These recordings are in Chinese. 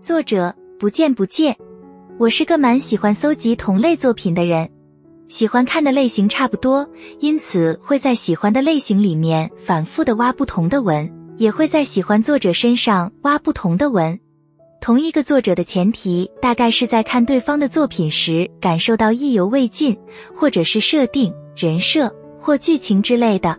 作者不见不见。我是个蛮喜欢搜集同类作品的人，喜欢看的类型差不多，因此会在喜欢的类型里面反复的挖不同的文，也会在喜欢作者身上挖不同的文。同一个作者的前提，大概是在看对方的作品时感受到意犹未尽，或者是设定、人设或剧情之类的。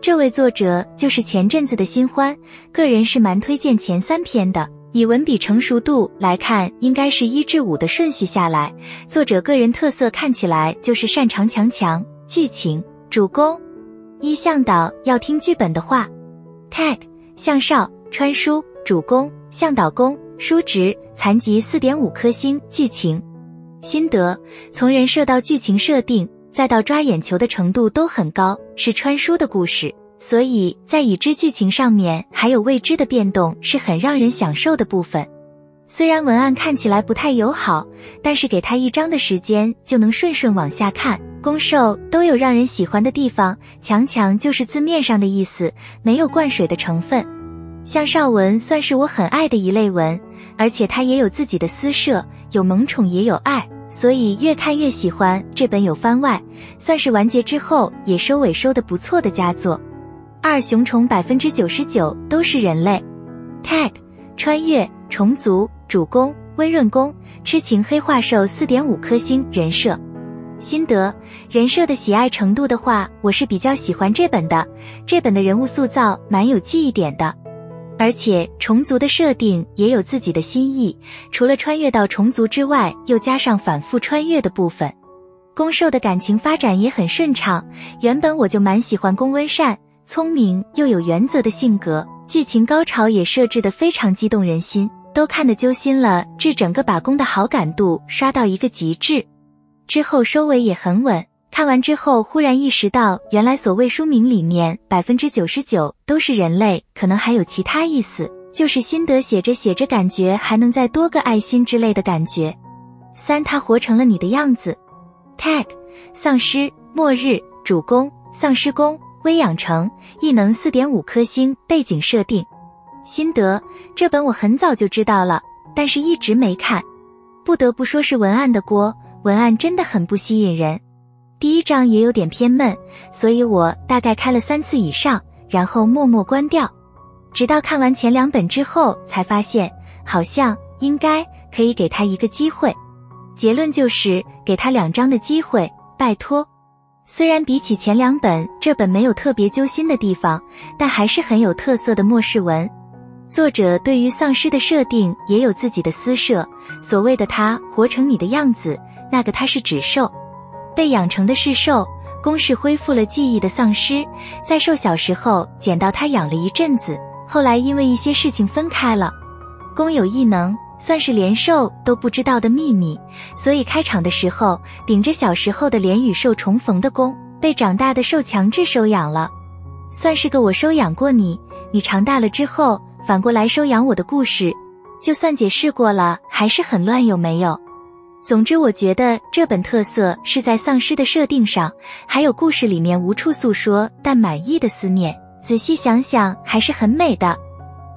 这位作者就是前阵子的新欢，个人是蛮推荐前三篇的。以文笔成熟度来看，应该是一至五的顺序下来。作者个人特色看起来就是擅长强强剧情主攻。一向导要听剧本的话，tag 向少穿书主攻向导攻书职残疾四点五颗星剧情心得，从人设到剧情设定再到抓眼球的程度都很高，是穿书的故事。所以在已知剧情上面还有未知的变动，是很让人享受的部分。虽然文案看起来不太友好，但是给他一章的时间就能顺顺往下看。攻受都有让人喜欢的地方，强强就是字面上的意思，没有灌水的成分。向少文算是我很爱的一类文，而且他也有自己的私设，有萌宠也有爱，所以越看越喜欢。这本有番外，算是完结之后也收尾收的不错的佳作。二雄虫百分之九十九都是人类，tag 穿越虫族主攻温润攻痴情黑化兽四点五颗星人设心得人设的喜爱程度的话，我是比较喜欢这本的。这本的人物塑造蛮有记忆点的，而且虫族的设定也有自己的心意，除了穿越到虫族之外，又加上反复穿越的部分。公兽的感情发展也很顺畅，原本我就蛮喜欢攻温善。聪明又有原则的性格，剧情高潮也设置得非常激动人心，都看得揪心了，致整个把攻的好感度刷到一个极致。之后收尾也很稳，看完之后忽然意识到，原来所谓书名里面百分之九十九都是人类，可能还有其他意思，就是心得写着写着感觉还能再多个爱心之类的感觉。三，他活成了你的样子。tag 丧尸末日主公丧尸攻。微养成异能四点五颗星，背景设定心得，这本我很早就知道了，但是一直没看。不得不说是文案的锅，文案真的很不吸引人。第一章也有点偏闷，所以我大概开了三次以上，然后默默关掉。直到看完前两本之后，才发现好像应该可以给他一个机会。结论就是给他两章的机会，拜托。虽然比起前两本，这本没有特别揪心的地方，但还是很有特色的末世文。作者对于丧尸的设定也有自己的私设。所谓的他活成你的样子，那个他是指兽，被养成的是兽。攻是恢复了记忆的丧尸，在兽小时候捡到他养了一阵子，后来因为一些事情分开了。攻有异能。算是连兽都不知道的秘密，所以开场的时候顶着小时候的脸与兽重逢的弓，被长大的兽强制收养了，算是个我收养过你，你长大了之后反过来收养我的故事。就算解释过了，还是很乱，有没有？总之，我觉得这本特色是在丧尸的设定上，还有故事里面无处诉说但满意的思念。仔细想想，还是很美的。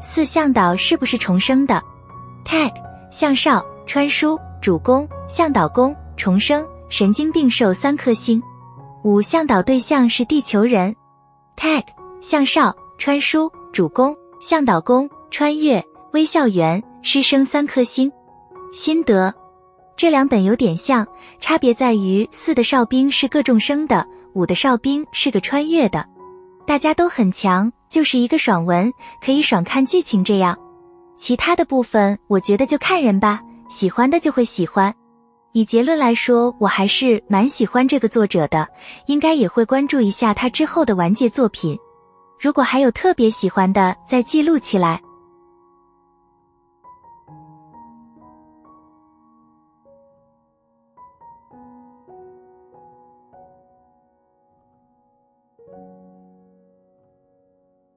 四向导是不是重生的？tag 向少穿书主攻向导攻重生神经病兽三颗星，五向导对象是地球人。tag 向少穿书主攻向导攻穿越微笑园师生三颗星。心得这两本有点像，差别在于四的哨兵是个重生的，五的哨兵是个穿越的。大家都很强，就是一个爽文，可以爽看剧情这样。其他的部分，我觉得就看人吧，喜欢的就会喜欢。以结论来说，我还是蛮喜欢这个作者的，应该也会关注一下他之后的完结作品。如果还有特别喜欢的，再记录起来。